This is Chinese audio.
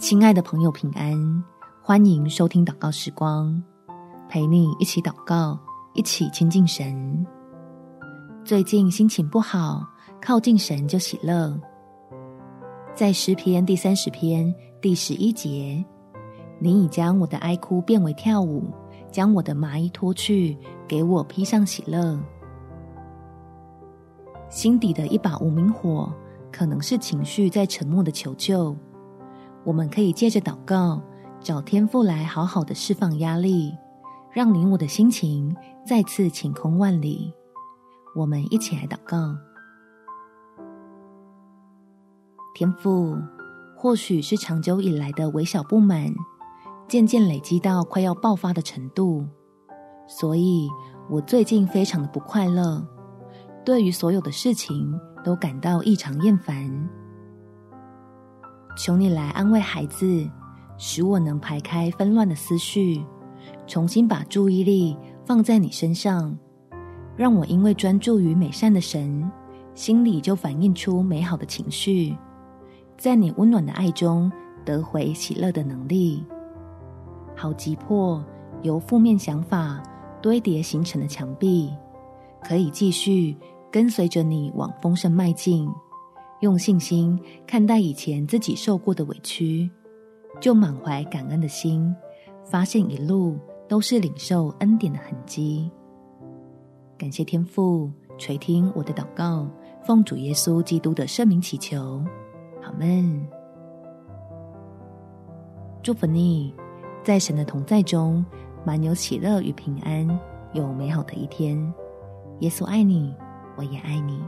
亲爱的朋友，平安！欢迎收听祷告时光，陪你一起祷告，一起亲近神。最近心情不好，靠近神就喜乐。在诗篇第三十篇第十一节，你已将我的哀哭变为跳舞，将我的麻衣脱去，给我披上喜乐。心底的一把无名火，可能是情绪在沉默的求救。我们可以借着祷告，找天父来好好的释放压力，让你我的心情再次晴空万里。我们一起来祷告。天父，或许是长久以来的微小不满，渐渐累积到快要爆发的程度，所以我最近非常的不快乐，对于所有的事情都感到异常厌烦。求你来安慰孩子，使我能排开纷乱的思绪，重新把注意力放在你身上，让我因为专注于美善的神，心里就反映出美好的情绪，在你温暖的爱中得回喜乐的能力，好击破由负面想法堆叠形成的墙壁，可以继续跟随着你往丰盛迈进。用信心看待以前自己受过的委屈，就满怀感恩的心，发现一路都是领受恩典的痕迹。感谢天父垂听我的祷告，奉主耶稣基督的圣名祈求，阿门。祝福你，在神的同在中，满有喜乐与平安，有美好的一天。耶稣爱你，我也爱你。